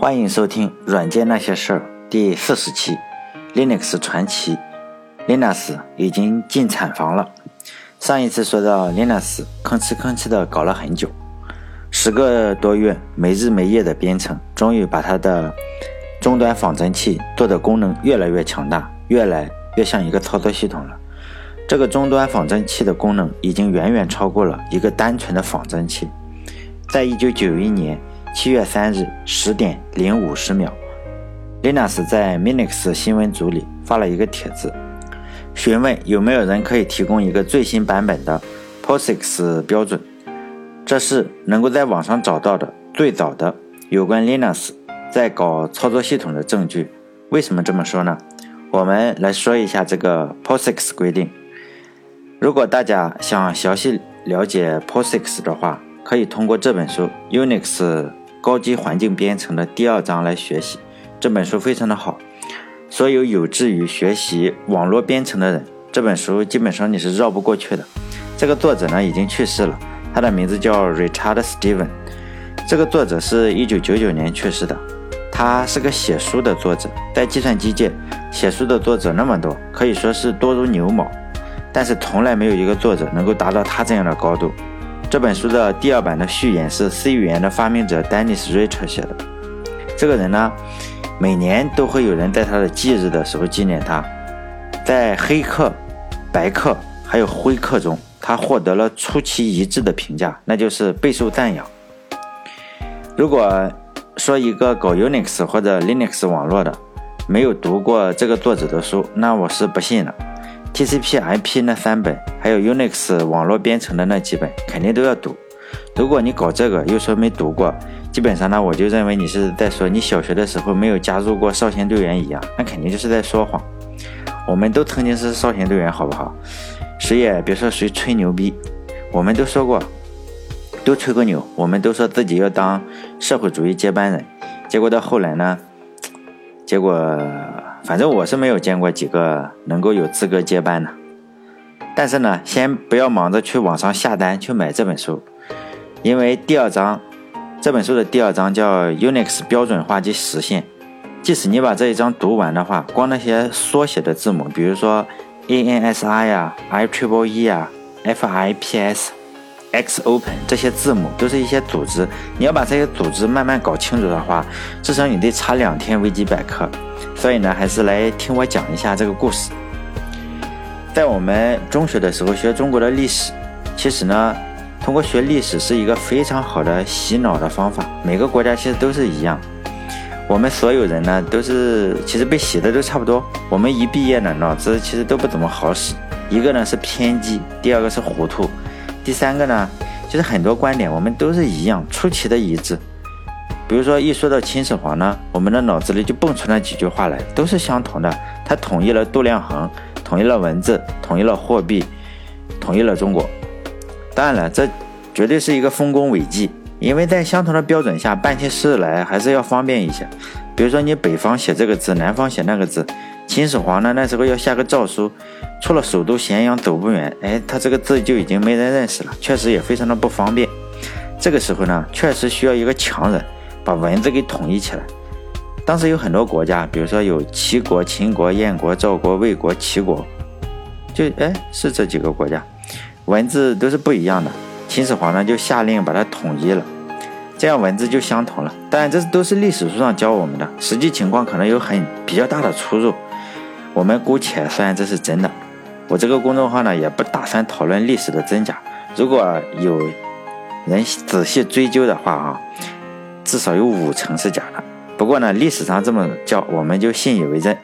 欢迎收听《软件那些事儿》第四十期，Linux 传奇，Linux 已经进产房了。上一次说到 Linux 吭哧吭哧的搞了很久，十个多月没日没夜的编程，终于把它的终端仿真器做的功能越来越强大，越来越像一个操作系统了。这个终端仿真器的功能已经远远超过了一个单纯的仿真器。在一九九一年。七月三日十点零五十秒，Linus 在 Minix 新闻组里发了一个帖子，询问有没有人可以提供一个最新版本的 POSIX 标准。这是能够在网上找到的最早的有关 Linus 在搞操作系统的证据。为什么这么说呢？我们来说一下这个 POSIX 规定。如果大家想详细了解 POSIX 的话，可以通过这本书 Unix。高级环境编程的第二章来学习这本书非常的好，所有有志于学习网络编程的人，这本书基本上你是绕不过去的。这个作者呢已经去世了，他的名字叫 Richard Steven。这个作者是一九九九年去世的，他是个写书的作者，在计算机界写书的作者那么多，可以说是多如牛毛，但是从来没有一个作者能够达到他这样的高度。这本书的第二版的序言是 C 语言的发明者 Dennis Richter 写的。这个人呢，每年都会有人在他的忌日的时候纪念他。在黑客、白客还有灰客中，他获得了出奇一致的评价，那就是备受赞扬。如果说一个搞 Unix 或者 Linux 网络的没有读过这个作者的书，那我是不信了。TCP/IP 那三本，还有 Unix 网络编程的那几本，肯定都要读。如果你搞这个又说没读过，基本上呢，我就认为你是在说你小学的时候没有加入过少先队员一样，那肯定就是在说谎。我们都曾经是少先队员，好不好？谁也别说谁吹牛逼，我们都说过，都吹过牛，我们都说自己要当社会主义接班人，结果到后来呢，结果。反正我是没有见过几个能够有资格接班的，但是呢，先不要忙着去网上下单去买这本书，因为第二章，这本书的第二章叫 Unix 标准化及实现。即使你把这一章读完的话，光那些缩写的字母，比如说 ANSI 呀、IEEE 呀、FIPS。X Open 这些字母都是一些组织，你要把这些组织慢慢搞清楚的话，至少你得查两天维基百科。所以呢，还是来听我讲一下这个故事。在我们中学的时候学中国的历史，其实呢，通过学历史是一个非常好的洗脑的方法。每个国家其实都是一样，我们所有人呢都是其实被洗的都差不多。我们一毕业呢，脑子其实都不怎么好使，一个呢是偏激，第二个是糊涂。第三个呢，就是很多观点我们都是一样，出奇的一致。比如说一说到秦始皇呢，我们的脑子里就蹦出那几句话来，都是相同的。他统一了度量衡，统一了文字，统一了货币，统一了中国。当然了，这绝对是一个丰功伟绩，因为在相同的标准下办起事来还是要方便一些。比如说你北方写这个字，南方写那个字。秦始皇呢，那时候要下个诏书，出了首都咸阳走不远，哎，他这个字就已经没人认识了，确实也非常的不方便。这个时候呢，确实需要一个强人把文字给统一起来。当时有很多国家，比如说有齐国、秦国、燕国、赵国、魏国、齐国，就哎是这几个国家，文字都是不一样的。秦始皇呢就下令把它统一了，这样文字就相同了。当然这都是历史书上教我们的，实际情况可能有很比较大的出入。我们姑且算这是真的。我这个公众号呢，也不打算讨论历史的真假。如果有人仔细追究的话啊，至少有五成是假的。不过呢，历史上这么叫，我们就信以为真。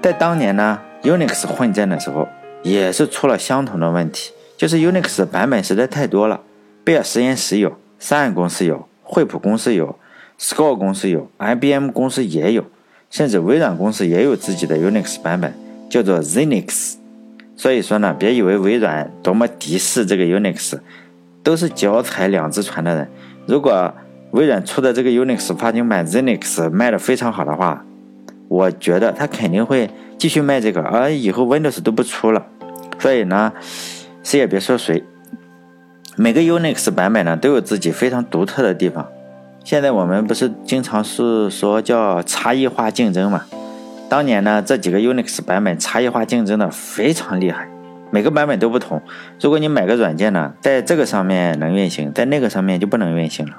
在当年呢，Unix 混战的时候，也是出了相同的问题，就是 Unix 版本实在太多了。贝尔实验室有，Sun 公司有，惠普公司有，Score 公司有，IBM 公司也有。甚至微软公司也有自己的 Unix 版本，叫做 Zinix。所以说呢，别以为微软多么敌视这个 Unix，都是脚踩两只船的人。如果微软出的这个 Unix 发行版 Zinix 卖的非常好的话，我觉得它肯定会继续卖这个，而以后 Windows 都不出了。所以呢，谁也别说谁。每个 Unix 版本呢都有自己非常独特的地方。现在我们不是经常是说叫差异化竞争嘛？当年呢，这几个 Unix 版本差异化竞争的非常厉害，每个版本都不同。如果你买个软件呢，在这个上面能运行，在那个上面就不能运行了。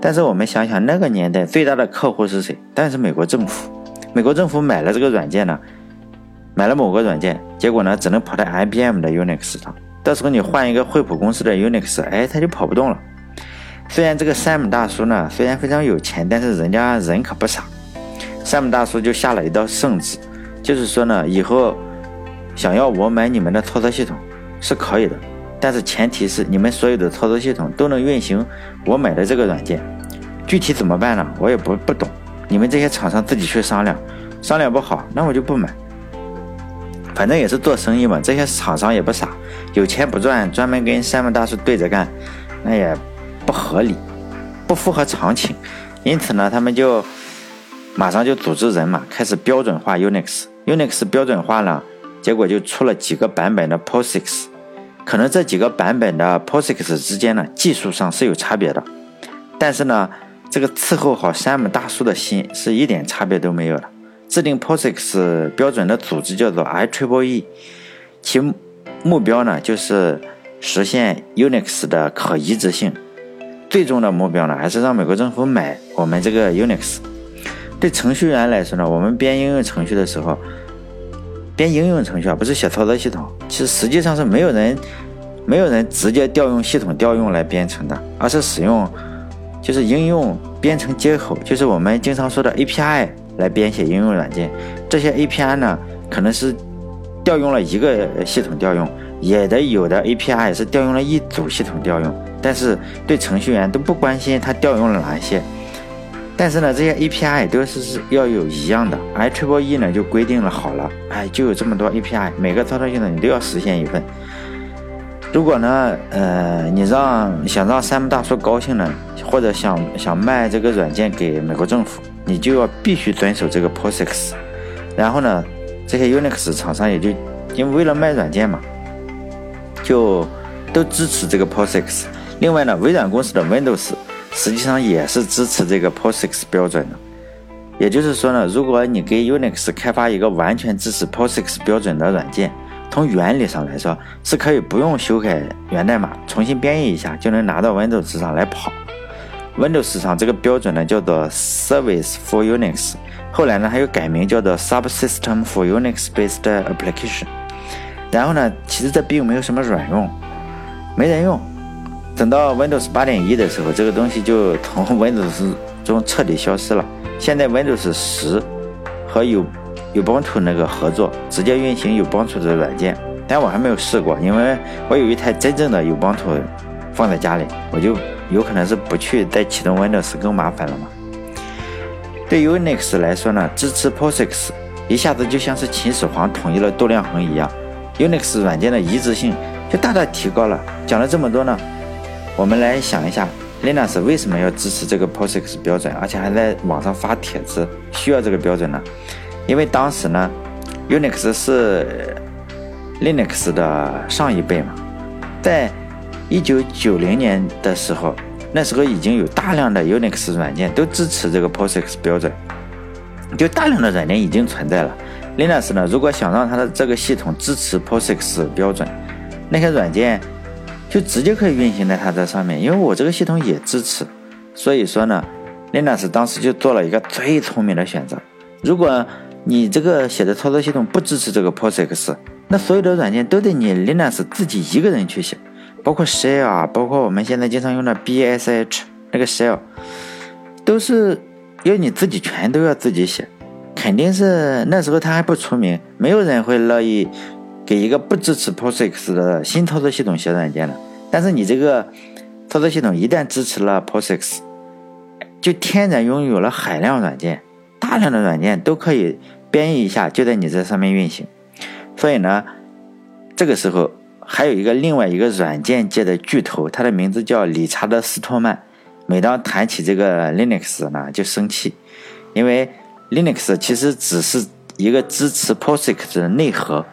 但是我们想想，那个年代最大的客户是谁？但是美国政府。美国政府买了这个软件呢，买了某个软件，结果呢，只能跑在 IBM 的 Unix 上。到时候你换一个惠普公司的 Unix，哎，它就跑不动了。虽然这个 Sam 大叔呢，虽然非常有钱，但是人家人可不傻。Sam 大叔就下了一道圣旨，就是说呢，以后想要我买你们的操作系统是可以的，但是前提是你们所有的操作系统都能运行我买的这个软件。具体怎么办呢？我也不不懂，你们这些厂商自己去商量，商量不好，那我就不买。反正也是做生意嘛，这些厂商也不傻，有钱不赚，专门跟 Sam 大叔对着干，那也不合理，不符合常情。因此呢，他们就。马上就组织人嘛，开始标准化 Unix。Unix 标准化了，结果就出了几个版本的 POSIX。可能这几个版本的 POSIX 之间呢，技术上是有差别的，但是呢，这个伺候好山姆大叔的心是一点差别都没有的。制定 POSIX 标准的组织叫做 IEEE，其目标呢就是实现 Unix 的可移植性。最终的目标呢，还是让美国政府买我们这个 Unix。对程序员来说呢，我们编应用程序的时候，编应用程序啊，不是写操作系统。其实实际上是没有人，没有人直接调用系统调用来编程的，而是使用就是应用编程接口，就是我们经常说的 API 来编写应用软件。这些 API 呢，可能是调用了一个系统调用，也得有的 API 是调用了一组系统调用。但是对程序员都不关心它调用了哪些。但是呢，这些 API 都是是要有一样的，IEEE 呢就规定了好了，哎，就有这么多 API，每个操作系统你都要实现一份。如果呢，呃，你让想让山姆大叔高兴呢，或者想想卖这个软件给美国政府，你就要必须遵守这个 POSIX。然后呢，这些 Unix 厂商也就因为为了卖软件嘛，就都支持这个 POSIX。另外呢，微软公司的 Windows。实际上也是支持这个 POSIX 标准的，也就是说呢，如果你给 Unix 开发一个完全支持 POSIX 标准的软件，从原理上来说是可以不用修改源代码，重新编译一下就能拿到 Windows 上来跑。Windows 上这个标准呢叫做 Service for Unix，后来呢还有改名叫做 Subsystem for Unix-based Application。然后呢，其实这并没有什么卵用，没人用。等到 Windows 八点一的时候，这个东西就从 Windows 中彻底消失了。现在 Windows 十和有有帮图那个合作，直接运行有帮图的软件，但我还没有试过，因为我有一台真正的有帮图放在家里，我就有可能是不去再启动 Windows 更麻烦了嘛。对 Unix 来说呢，支持 POSIX 一下子就像是秦始皇统一了度量衡一样，Unix 软件的一致性就大大提高了。讲了这么多呢。我们来想一下，Linux 为什么要支持这个 POSIX 标准，而且还在网上发帖子需要这个标准呢？因为当时呢，Unix 是 Linux 的上一辈嘛，在一九九零年的时候，那时候已经有大量的 Unix 软件都支持这个 POSIX 标准，就大量的软件已经存在了。Linux 呢，如果想让它的这个系统支持 POSIX 标准，那些软件。就直接可以运行在它这上面，因为我这个系统也支持，所以说呢，Linux 当时就做了一个最聪明的选择。如果你这个写的操作系统不支持这个 POSIX，那所有的软件都得你 Linux 自己一个人去写，包括 Shell 啊，包括我们现在经常用的 BSH 那个 Shell，都是要你自己全都要自己写，肯定是那时候它还不出名，没有人会乐意。给一个不支持 POSIX 的新操作系统写软件了，但是你这个操作系统一旦支持了 POSIX，就天然拥有了海量软件，大量的软件都可以编译一下，就在你这上面运行。所以呢，这个时候还有一个另外一个软件界的巨头，他的名字叫理查德·斯托曼。每当谈起这个 Linux 呢，就生气，因为 Linux 其实只是一个支持 POSIX 的内核。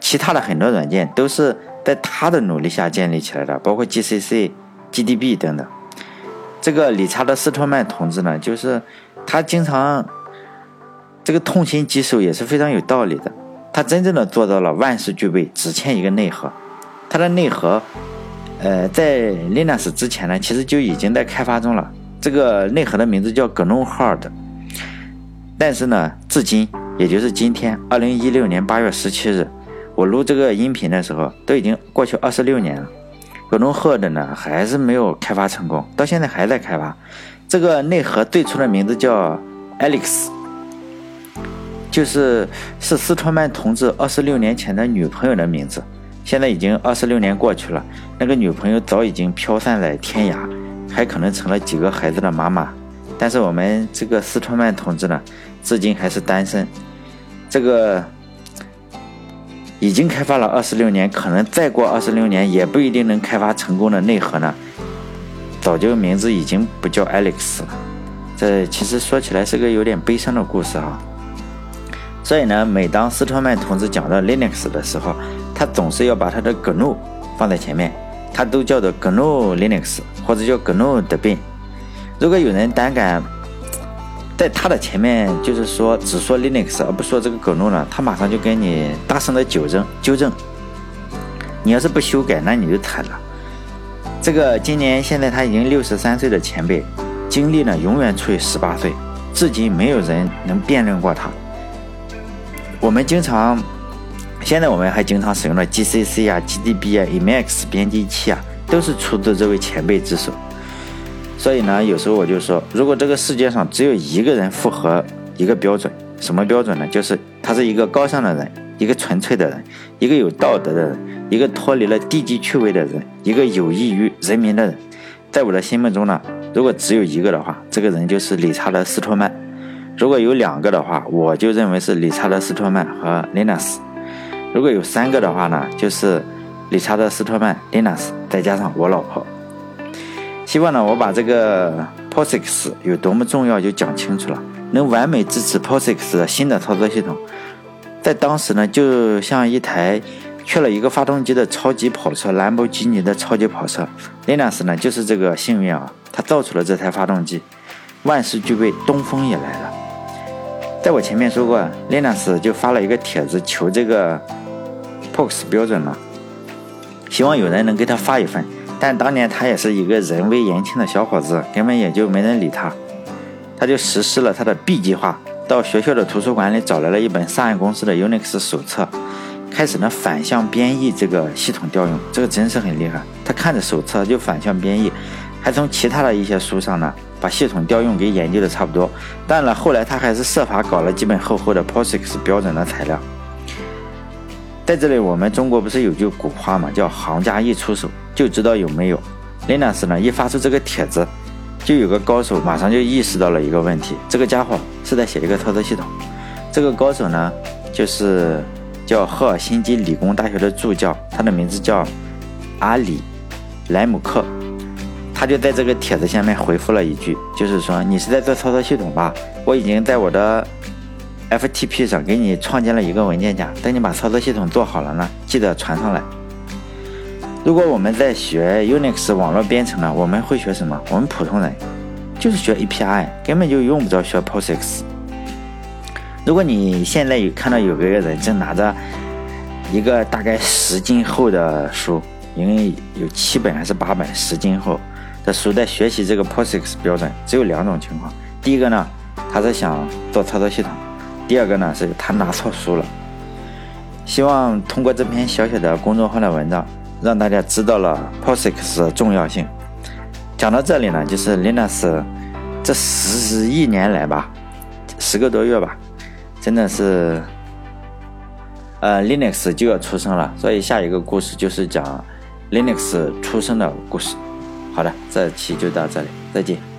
其他的很多软件都是在他的努力下建立起来的，包括 GCC、GDB 等等。这个理查德·斯托曼同志呢，就是他经常这个痛心疾首也是非常有道理的。他真正的做到了万事俱备，只欠一个内核。他的内核，呃，在 Linux 之前呢，其实就已经在开发中了。这个内核的名字叫 GNOME Hard，但是呢，至今也就是今天，二零一六年八月十七日，我录这个音频的时候，都已经过去二十六年了。GNOME Hard 呢，还是没有开发成功，到现在还在开发。这个内核最初的名字叫 Alex，就是是斯托曼同志二十六年前的女朋友的名字。现在已经二十六年过去了，那个女朋友早已经飘散在天涯。还可能成了几个孩子的妈妈，但是我们这个斯托曼同志呢，至今还是单身。这个已经开发了二十六年，可能再过二十六年也不一定能开发成功的内核呢，早就名字已经不叫 Alex 了。这其实说起来是个有点悲伤的故事啊。所以呢，每当斯托曼同志讲到 Linux 的时候，他总是要把他的 GNU 放在前面。他都叫做 GNU Linux 或者叫 GNU Debian。如果有人胆敢在他的前面，就是说只说 Linux 而不说这个 GNU 呢，他马上就跟你大声的纠正纠正。你要是不修改，那你就惨了。这个今年现在他已经六十三岁的前辈，精力呢永远处于十八岁，至今没有人能辩论过他。我们经常。现在我们还经常使用的 GCC 啊、GDB 啊、Emacs 编辑器啊，都是出自这位前辈之手。所以呢，有时候我就说，如果这个世界上只有一个人符合一个标准，什么标准呢？就是他是一个高尚的人，一个纯粹的人，一个有道德的人，一个脱离了低级趣味的人，一个有益于人民的人。在我的心目中呢，如果只有一个的话，这个人就是理查德·斯托曼；如果有两个的话，我就认为是理查德·斯托曼和林纳斯。如果有三个的话呢，就是理查德·斯托曼、林纳斯，再加上我老婆。希望呢，我把这个 POSIX 有多么重要就讲清楚了，能完美支持 POSIX 的新的操作系统。在当时呢，就像一台缺了一个发动机的超级跑车——兰博基尼的超级跑车。Linux 呢，就是这个幸运啊，它造出了这台发动机，万事俱备，东风也来了。在我前面说过，Linux 就发了一个帖子求这个 POX 标准了，希望有人能给他发一份。但当年他也是一个人微言轻的小伙子，根本也就没人理他。他就实施了他的 B 计划，到学校的图书馆里找来了一本上市公司的 Unix 手册，开始呢反向编译这个系统调用。这个真是很厉害，他看着手册就反向编译，还从其他的一些书上呢。把系统调用给研究的差不多，但呢，后来他还是设法搞了几本厚厚的 POSIX 标准的材料。在这里，我们中国不是有句古话嘛，叫“行家一出手就知道有没有”。Linux 呢一发出这个帖子，就有个高手马上就意识到了一个问题：这个家伙是在写一个操作系统。这个高手呢，就是叫赫尔辛基理工大学的助教，他的名字叫阿里莱姆克。他就在这个帖子下面回复了一句，就是说你是在做操作系统吧？我已经在我的 FTP 上给你创建了一个文件夹，等你把操作系统做好了呢，记得传上来。如果我们在学 Unix 网络编程呢，我们会学什么？我们普通人就是学 API，根本就用不着学 POSIX。如果你现在有看到有个人正拿着一个大概十斤厚的书，因为有七本还是八本，十斤厚。的书在学习这个 POSIX 标准，只有两种情况。第一个呢，他是想做操作系统；第二个呢，是他拿错书了。希望通过这篇小小的公众号的文章，让大家知道了 POSIX 的重要性。讲到这里呢，就是 Linux 这十一年来吧，十个多月吧，真的是，呃，Linux 就要出生了。所以下一个故事就是讲 Linux 出生的故事。好的，这期就到这里，再见。